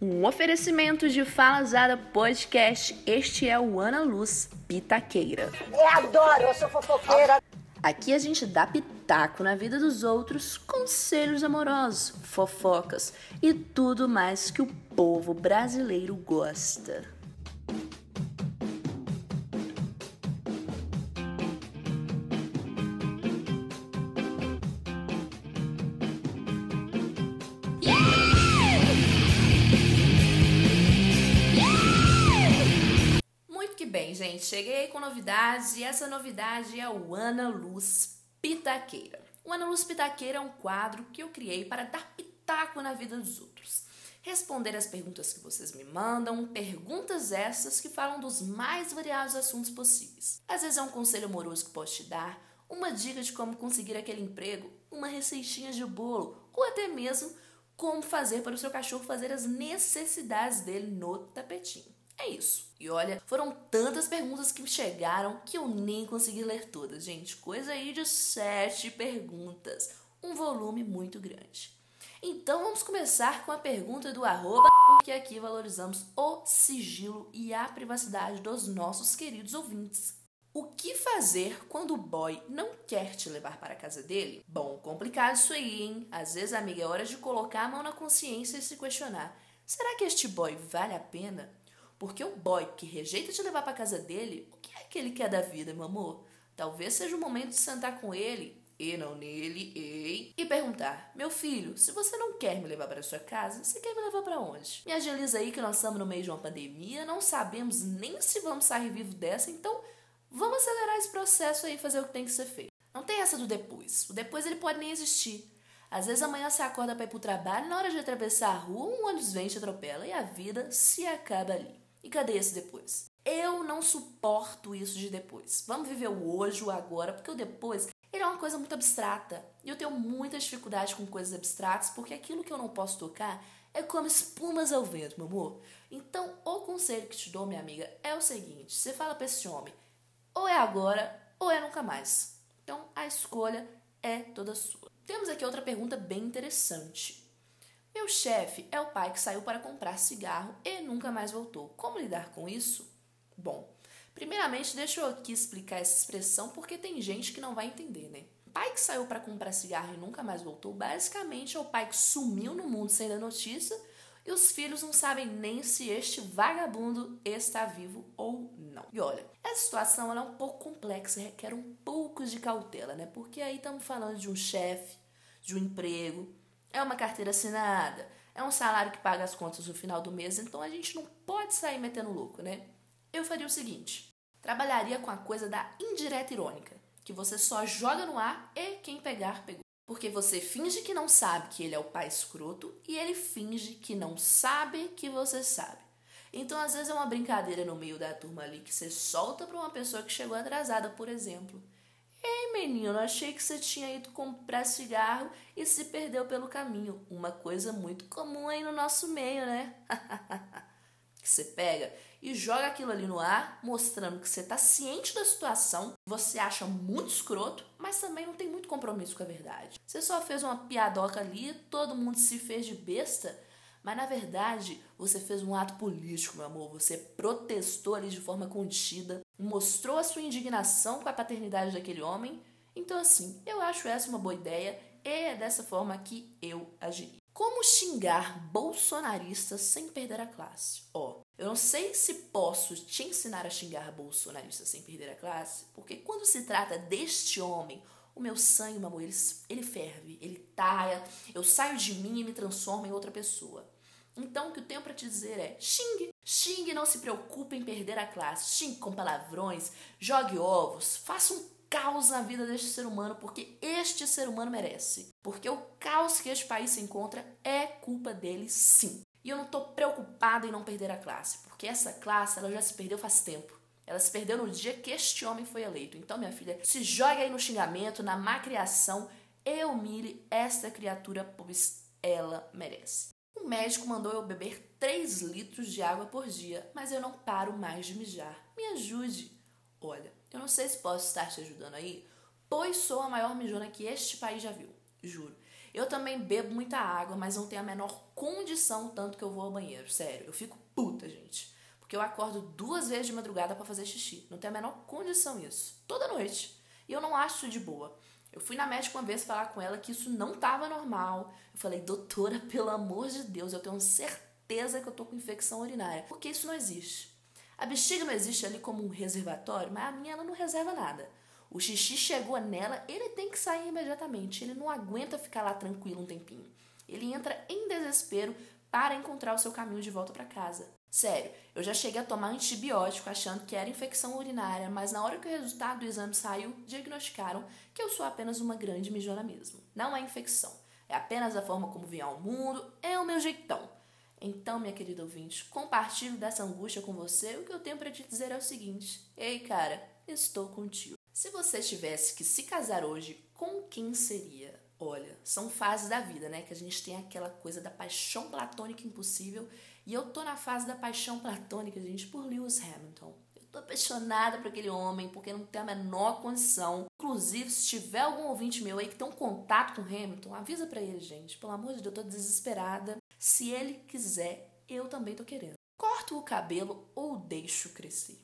Um oferecimento de Falazada Podcast. Este é o Ana Luz Pitaqueira. Eu adoro, eu sou fofoqueira. Aqui a gente dá pitaco na vida dos outros, conselhos amorosos, fofocas e tudo mais que o povo brasileiro gosta. Gente, cheguei com novidades e essa novidade é o Ana Luz Pitaqueira. O Ana Luz Pitaqueira é um quadro que eu criei para dar pitaco na vida dos outros. Responder as perguntas que vocês me mandam, perguntas essas que falam dos mais variados assuntos possíveis. Às vezes é um conselho amoroso que posso te dar, uma dica de como conseguir aquele emprego, uma receitinha de bolo ou até mesmo como fazer para o seu cachorro fazer as necessidades dele no tapetinho. É isso. E olha, foram tantas perguntas que me chegaram que eu nem consegui ler todas, gente. Coisa aí de sete perguntas. Um volume muito grande. Então vamos começar com a pergunta do arroba, porque aqui valorizamos o sigilo e a privacidade dos nossos queridos ouvintes. O que fazer quando o boy não quer te levar para a casa dele? Bom, complicado isso aí, hein? Às vezes, amiga, é hora de colocar a mão na consciência e se questionar: será que este boy vale a pena? Porque o boy que rejeita te levar para casa dele, o que é que ele quer da vida, meu amor? Talvez seja o momento de sentar com ele, e não nele, ei, e perguntar: Meu filho, se você não quer me levar para sua casa, você quer me levar para onde? Me agiliza aí que nós estamos no meio de uma pandemia, não sabemos nem se vamos sair vivo dessa, então vamos acelerar esse processo aí e fazer o que tem que ser feito. Não tem essa do depois. O depois ele pode nem existir. Às vezes amanhã você acorda para ir pro trabalho, na hora de atravessar a rua, um ônibus vem e te atropela e a vida se acaba ali. E cadê esse depois? Eu não suporto isso de depois. Vamos viver o hoje, o agora, porque o depois ele é uma coisa muito abstrata. E eu tenho muita dificuldade com coisas abstratas, porque aquilo que eu não posso tocar é como espumas ao vento, meu amor. Então, o conselho que te dou, minha amiga, é o seguinte: você fala para esse homem, ou é agora, ou é nunca mais. Então, a escolha é toda sua. Temos aqui outra pergunta bem interessante. Meu chefe é o pai que saiu para comprar cigarro e nunca mais voltou. Como lidar com isso? Bom, primeiramente deixa eu aqui explicar essa expressão porque tem gente que não vai entender, né? pai que saiu para comprar cigarro e nunca mais voltou, basicamente é o pai que sumiu no mundo sem dar notícia e os filhos não sabem nem se este vagabundo está vivo ou não. E olha, essa situação é um pouco complexa, requer um pouco de cautela, né? Porque aí estamos falando de um chefe, de um emprego, é uma carteira assinada, é um salário que paga as contas no final do mês, então a gente não pode sair metendo louco, né? Eu faria o seguinte: trabalharia com a coisa da indireta irônica, que você só joga no ar e quem pegar, pegou. Porque você finge que não sabe que ele é o pai escroto e ele finge que não sabe que você sabe. Então, às vezes, é uma brincadeira no meio da turma ali que você solta para uma pessoa que chegou atrasada, por exemplo. Ei, menino, achei que você tinha ido comprar cigarro e se perdeu pelo caminho. Uma coisa muito comum aí no nosso meio, né? que você pega e joga aquilo ali no ar, mostrando que você está ciente da situação, você acha muito escroto, mas também não tem muito compromisso com a verdade. Você só fez uma piadoca ali, todo mundo se fez de besta, mas na verdade você fez um ato político, meu amor. Você protestou ali de forma contida, mostrou a sua indignação com a paternidade daquele homem. Então, assim, eu acho essa uma boa ideia e é dessa forma que eu agiria. Como xingar bolsonaristas sem perder a classe? Ó, eu não sei se posso te ensinar a xingar bolsonaristas sem perder a classe, porque quando se trata deste homem, o meu sangue, meu amor, ele, ele ferve, ele taia, eu saio de mim e me transformo em outra pessoa. Então, o que eu tenho para te dizer é: xingue. Xingue, não se preocupe em perder a classe. Xingue com palavrões, jogue ovos, faça um caos na vida deste ser humano, porque este ser humano merece. Porque o caos que este país se encontra é culpa dele, sim. E eu não estou preocupada em não perder a classe, porque essa classe ela já se perdeu faz tempo. Ela se perdeu no dia que este homem foi eleito. Então, minha filha, se jogue aí no xingamento, na macriação e humilhe esta criatura, pois ela merece. O médico mandou eu beber 3 litros de água por dia, mas eu não paro mais de mijar. Me ajude. Olha, eu não sei se posso estar te ajudando aí, pois sou a maior mijona que este país já viu. Juro. Eu também bebo muita água, mas não tenho a menor condição tanto que eu vou ao banheiro. Sério, eu fico puta, gente. Porque eu acordo duas vezes de madrugada para fazer xixi. Não tenho a menor condição isso. Toda noite. E eu não acho de boa. Eu fui na médica uma vez falar com ela que isso não estava normal. Eu falei, doutora, pelo amor de Deus, eu tenho certeza que eu tô com infecção urinária. Porque isso não existe. A bexiga não existe ali como um reservatório, mas a minha ela não reserva nada. O xixi chegou nela, ele tem que sair imediatamente. Ele não aguenta ficar lá tranquilo um tempinho. Ele entra em desespero para encontrar o seu caminho de volta para casa. Sério, eu já cheguei a tomar antibiótico achando que era infecção urinária, mas na hora que o resultado do exame saiu, diagnosticaram que eu sou apenas uma grande mijona mesmo. Não é infecção, é apenas a forma como vim ao mundo, é o meu jeitão. Então, minha querida ouvinte, compartilho dessa angústia com você. O que eu tenho para te dizer é o seguinte: Ei, cara, estou contigo. Se você tivesse que se casar hoje, com quem seria? Olha, são fases da vida, né? Que a gente tem aquela coisa da paixão platônica impossível. E eu tô na fase da paixão platônica, gente, por Lewis Hamilton. Eu tô apaixonada por aquele homem, porque não tem a menor condição. Inclusive, se tiver algum ouvinte meu aí que tem um contato com Hamilton, avisa para ele, gente. Pelo amor de Deus, eu tô desesperada. Se ele quiser, eu também tô querendo. Corto o cabelo ou deixo crescer?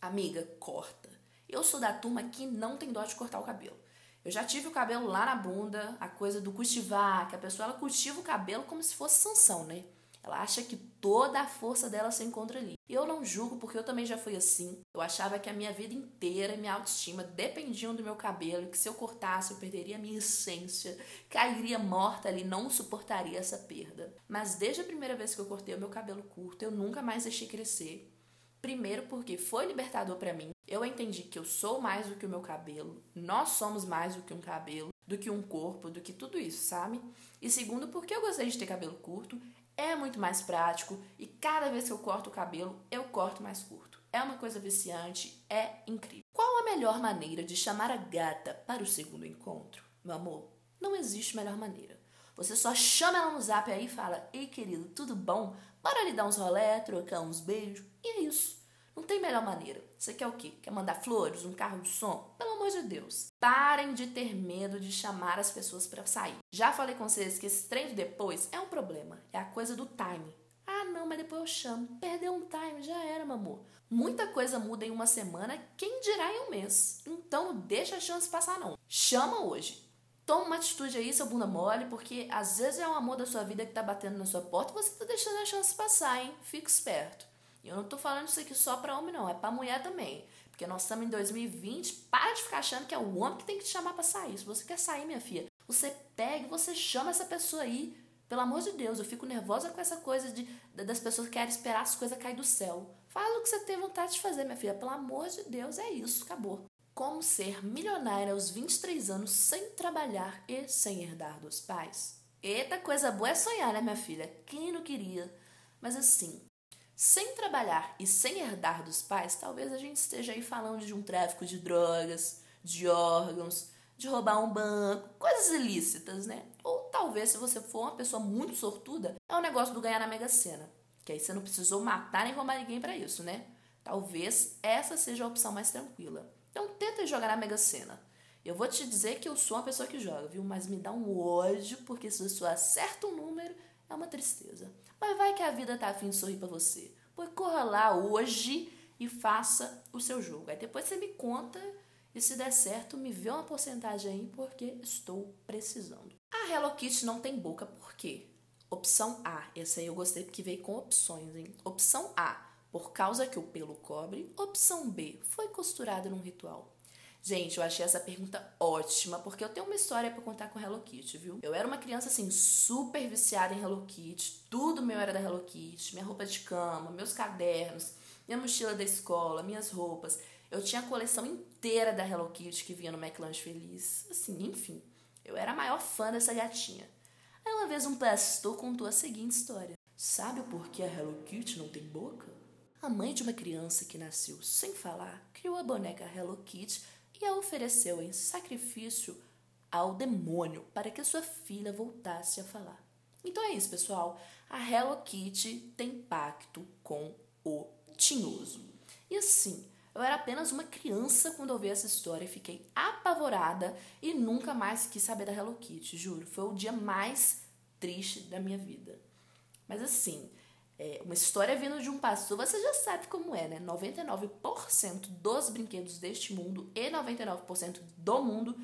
Amiga, corta. Eu sou da turma que não tem dó de cortar o cabelo. Eu já tive o cabelo lá na bunda, a coisa do cultivar, que a pessoa ela cultiva o cabelo como se fosse sanção, né? Ela acha que toda a força dela se encontra ali. E eu não julgo porque eu também já fui assim. Eu achava que a minha vida inteira, minha autoestima dependiam do meu cabelo, que se eu cortasse eu perderia a minha essência, cairia morta ali, não suportaria essa perda. Mas desde a primeira vez que eu cortei o meu cabelo curto, eu nunca mais deixei crescer. Primeiro porque foi libertador para mim. Eu entendi que eu sou mais do que o meu cabelo, nós somos mais do que um cabelo, do que um corpo, do que tudo isso, sabe? E segundo porque eu gostei de ter cabelo curto, é muito mais prático e cada vez que eu corto o cabelo, eu corto mais curto. É uma coisa viciante, é incrível. Qual a melhor maneira de chamar a gata para o segundo encontro? Meu amor, não existe melhor maneira. Você só chama ela no zap aí e fala: Ei, querido, tudo bom? Bora lhe dar uns rolé, trocar uns beijos. E é isso. Não tem melhor maneira. Você quer o quê? Quer mandar flores, um carro de som? Pelo amor de Deus. Parem de ter medo de chamar as pessoas para sair. Já falei com vocês que esse trem de depois é um problema. É a coisa do time. Ah, não, mas depois eu chamo. Perdeu um time, já era, meu amor. Muita coisa muda em uma semana, quem dirá em um mês. Então não deixa a chance passar, não. Chama hoje. Toma uma atitude aí, seu bunda mole, porque às vezes é o amor da sua vida que tá batendo na sua porta e você tá deixando a chance passar, hein? Fica esperto. Eu não tô falando isso aqui só pra homem, não, é pra mulher também. Porque nós estamos em 2020, para de ficar achando que é o homem que tem que te chamar pra sair. Se você quer sair, minha filha, você pega e você chama essa pessoa aí. Pelo amor de Deus, eu fico nervosa com essa coisa de, das pessoas que querem esperar as coisas cair do céu. Faz o que você tem vontade de fazer, minha filha. Pelo amor de Deus, é isso, acabou. Como ser milionária aos 23 anos sem trabalhar e sem herdar dos pais? Eita, coisa boa é sonhar, né, minha filha? Quem não queria? Mas assim, sem trabalhar e sem herdar dos pais, talvez a gente esteja aí falando de um tráfico de drogas, de órgãos, de roubar um banco, coisas ilícitas, né? Ou talvez, se você for uma pessoa muito sortuda, é o um negócio do ganhar na Mega Sena. Que aí você não precisou matar nem roubar ninguém para isso, né? Talvez essa seja a opção mais tranquila. Então tenta jogar na Mega Sena. Eu vou te dizer que eu sou uma pessoa que joga, viu? Mas me dá um ódio, porque se você acerta um número, é uma tristeza. Mas vai que a vida tá afim de sorrir para você. Pois corra lá hoje e faça o seu jogo. Aí depois você me conta e se der certo, me vê uma porcentagem aí, porque estou precisando. A Hello Kitty não tem boca, por quê? Opção A, essa aí eu gostei porque veio com opções, hein? Opção A, por causa que o pelo cobre. Opção B, foi costurado num ritual. Gente, eu achei essa pergunta ótima, porque eu tenho uma história para contar com Hello Kitty, viu? Eu era uma criança assim super viciada em Hello Kitty, tudo meu era da Hello Kitty, minha roupa de cama, meus cadernos, minha mochila da escola, minhas roupas. Eu tinha a coleção inteira da Hello Kitty que vinha no McLanche Feliz. Assim, enfim, eu era a maior fã dessa gatinha. Aí uma vez um pastor contou a seguinte história: Sabe por que a Hello Kitty não tem boca? A mãe de uma criança que nasceu sem falar criou a boneca Hello Kitty e a ofereceu em sacrifício ao demônio para que sua filha voltasse a falar. Então é isso, pessoal. A Hello Kitty tem pacto com o tinhoso. E assim, Eu era apenas uma criança quando ouvi essa história e fiquei apavorada e nunca mais quis saber da Hello Kitty, juro. Foi o dia mais triste da minha vida. Mas assim, é, uma história vindo de um pastor, você já sabe como é, né? 99% dos brinquedos deste mundo e 99% do mundo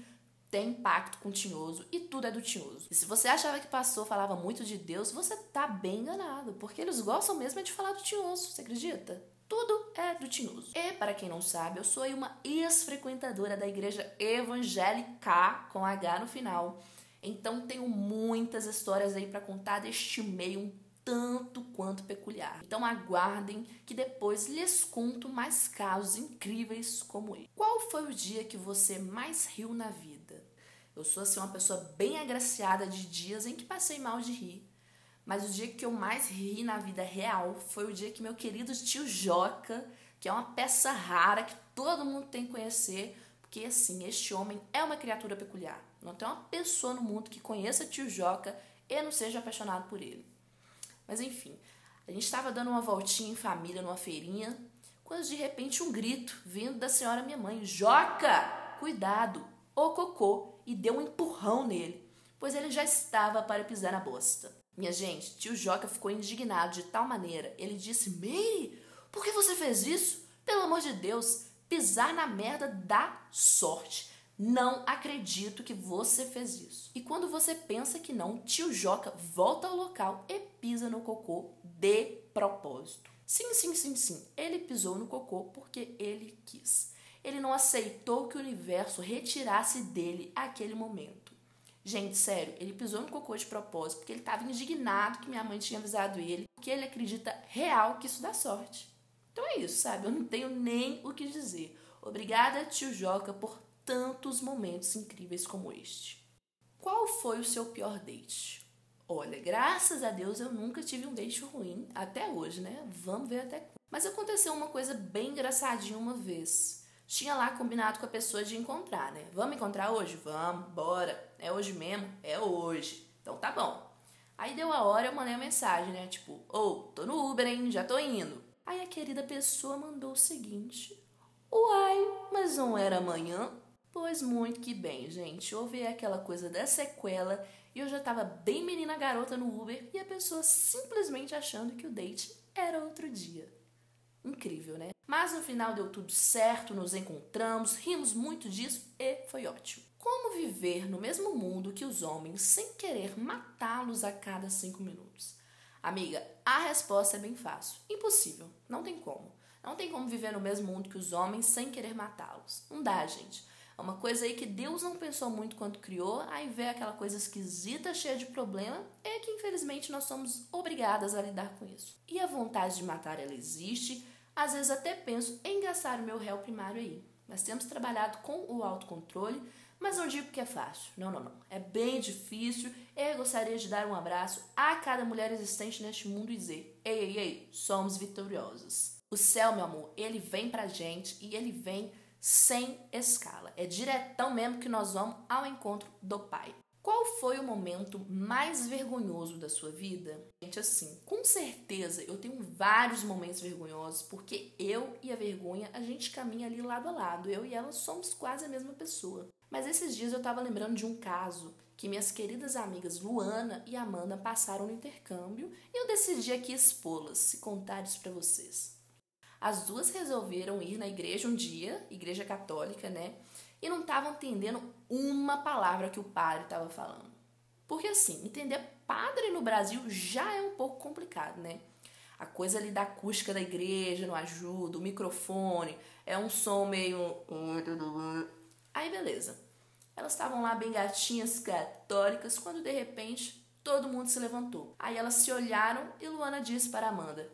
tem pacto com o tinhoso e tudo é do tinhoso. E se você achava que pastor falava muito de Deus, você tá bem enganado, porque eles gostam mesmo de falar do tinhoso, você acredita? Tudo é do tinhoso. E para quem não sabe, eu sou uma ex-frequentadora da igreja evangélica com H no final. Então tenho muitas histórias aí para contar deste meio um tanto quanto peculiar. Então aguardem que depois lhes conto mais casos incríveis como ele. Qual foi o dia que você mais riu na vida? Eu sou assim uma pessoa bem agraciada de dias em que passei mal de rir. Mas o dia que eu mais ri na vida real foi o dia que meu querido tio Joca, que é uma peça rara que todo mundo tem que conhecer, porque assim, este homem é uma criatura peculiar. Não tem uma pessoa no mundo que conheça tio Joca e não seja apaixonado por ele. Mas enfim, a gente estava dando uma voltinha em família numa feirinha, quando de repente um grito vindo da senhora minha mãe: Joca, cuidado, o cocô e deu um empurrão nele, pois ele já estava para pisar na bosta. Minha gente, tio Joca ficou indignado de tal maneira. Ele disse: Meire, por que você fez isso? Pelo amor de Deus, pisar na merda dá sorte. Não acredito que você fez isso. E quando você pensa que não, tio Joca volta ao local e pisa no cocô de propósito. Sim, sim, sim, sim. Ele pisou no cocô porque ele quis. Ele não aceitou que o universo retirasse dele aquele momento. Gente, sério, ele pisou no cocô de propósito porque ele estava indignado que minha mãe tinha avisado ele, porque ele acredita real que isso dá sorte. Então é isso, sabe? Eu não tenho nem o que dizer. Obrigada, tio Joca, por tantos momentos incríveis como este. Qual foi o seu pior date? Olha, graças a Deus eu nunca tive um date ruim até hoje, né? Vamos ver até quando. Mas aconteceu uma coisa bem engraçadinha uma vez tinha lá combinado com a pessoa de encontrar, né? Vamos encontrar hoje? Vamos, bora. É hoje mesmo? É hoje. Então tá bom. Aí deu a hora, eu mandei uma mensagem, né? Tipo, ô, oh, tô no Uber, hein? Já tô indo. Aí a querida pessoa mandou o seguinte: Uai, mas não era amanhã? Pois muito que bem, gente. Houve aquela coisa da sequela e eu já tava bem menina garota no Uber e a pessoa simplesmente achando que o date era outro dia. Incrível, né? Mas no final deu tudo certo, nos encontramos, rimos muito disso e foi ótimo. Como viver no mesmo mundo que os homens sem querer matá-los a cada cinco minutos? Amiga, a resposta é bem fácil. Impossível. Não tem como. Não tem como viver no mesmo mundo que os homens sem querer matá-los. Não dá, gente. É uma coisa aí que Deus não pensou muito quando criou, aí vê aquela coisa esquisita, cheia de problema, é que infelizmente nós somos obrigadas a lidar com isso. E a vontade de matar ela existe, às vezes até penso em gastar o meu réu primário aí. Nós temos trabalhado com o autocontrole, mas não digo que é fácil. Não, não, não. É bem difícil. Eu gostaria de dar um abraço a cada mulher existente neste mundo e dizer: ei, ei, ei, somos vitoriosos. O céu, meu amor, ele vem pra gente e ele vem sem escala. É diretão mesmo que nós vamos ao encontro do Pai. Qual foi o momento mais vergonhoso da sua vida? Gente, assim, com certeza eu tenho vários momentos vergonhosos, porque eu e a vergonha, a gente caminha ali lado a lado. Eu e ela somos quase a mesma pessoa. Mas esses dias eu tava lembrando de um caso que minhas queridas amigas Luana e Amanda passaram no intercâmbio e eu decidi aqui expô-las e contar isso para vocês. As duas resolveram ir na igreja um dia, igreja católica, né? e não estavam entendendo uma palavra que o padre estava falando. Porque assim, entender padre no Brasil já é um pouco complicado, né? A coisa ali da acústica da igreja não ajuda, o microfone, é um som meio. Aí beleza. Elas estavam lá bem gatinhas católicas quando de repente todo mundo se levantou. Aí elas se olharam e Luana disse para Amanda: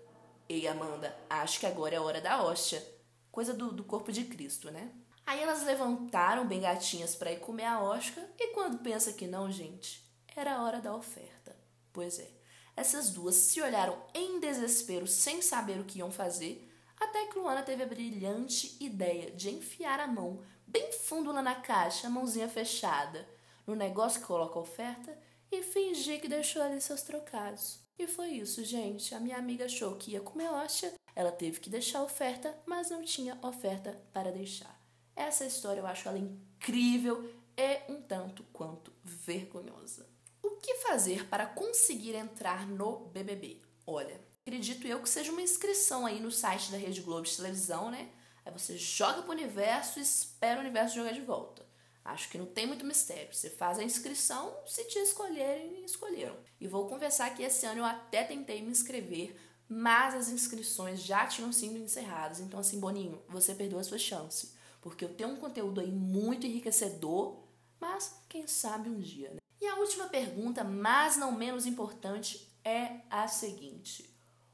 Ei, Amanda, acho que agora é a hora da hóstia. Coisa do, do corpo de Cristo, né? Aí elas levantaram bem gatinhas para ir comer a Oscar e quando pensa que não, gente, era a hora da oferta. Pois é, essas duas se olharam em desespero sem saber o que iam fazer, até que Luana teve a brilhante ideia de enfiar a mão bem fundo lá na caixa, a mãozinha fechada, no negócio que coloca a oferta e fingir que deixou ali seus trocados. E foi isso, gente. A minha amiga achou que ia comer hóstia, ela teve que deixar oferta, mas não tinha oferta para deixar. Essa história eu acho ela incrível e um tanto quanto vergonhosa. O que fazer para conseguir entrar no BBB? Olha, acredito eu que seja uma inscrição aí no site da Rede Globo de televisão, né? Aí você joga pro universo e espera o universo jogar de volta. Acho que não tem muito mistério. Você faz a inscrição, se te escolherem, escolheram. E vou confessar que esse ano eu até tentei me inscrever, mas as inscrições já tinham sido encerradas. Então, assim, Boninho, você perdeu a sua chance. Porque eu tenho um conteúdo aí muito enriquecedor, mas quem sabe um dia, né? E a última pergunta, mas não menos importante, é a seguinte: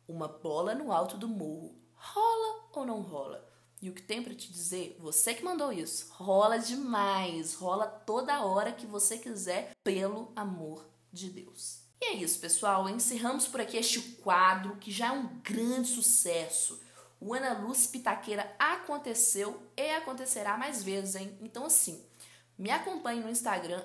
uma bola no alto do morro rola ou não rola? E o que tem para te dizer, você que mandou isso, rola demais, rola toda hora que você quiser, pelo amor de Deus. E é isso, pessoal. Encerramos por aqui este quadro que já é um grande sucesso. O Ana Luz Pitaqueira aconteceu e acontecerá mais vezes, hein? Então, assim, me acompanhe no Instagram,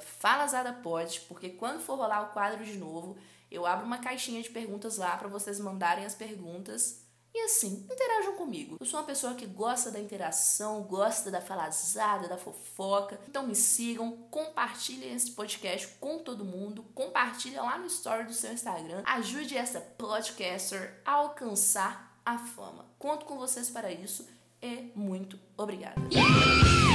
FalaZadaPod, porque quando for rolar o quadro de novo, eu abro uma caixinha de perguntas lá para vocês mandarem as perguntas e assim, interajam comigo. Eu sou uma pessoa que gosta da interação, gosta da falazada, da fofoca. Então me sigam, compartilhem esse podcast com todo mundo, compartilhem lá no story do seu Instagram. Ajude essa podcaster a alcançar a fama. Conto com vocês para isso e muito obrigada. Yeah!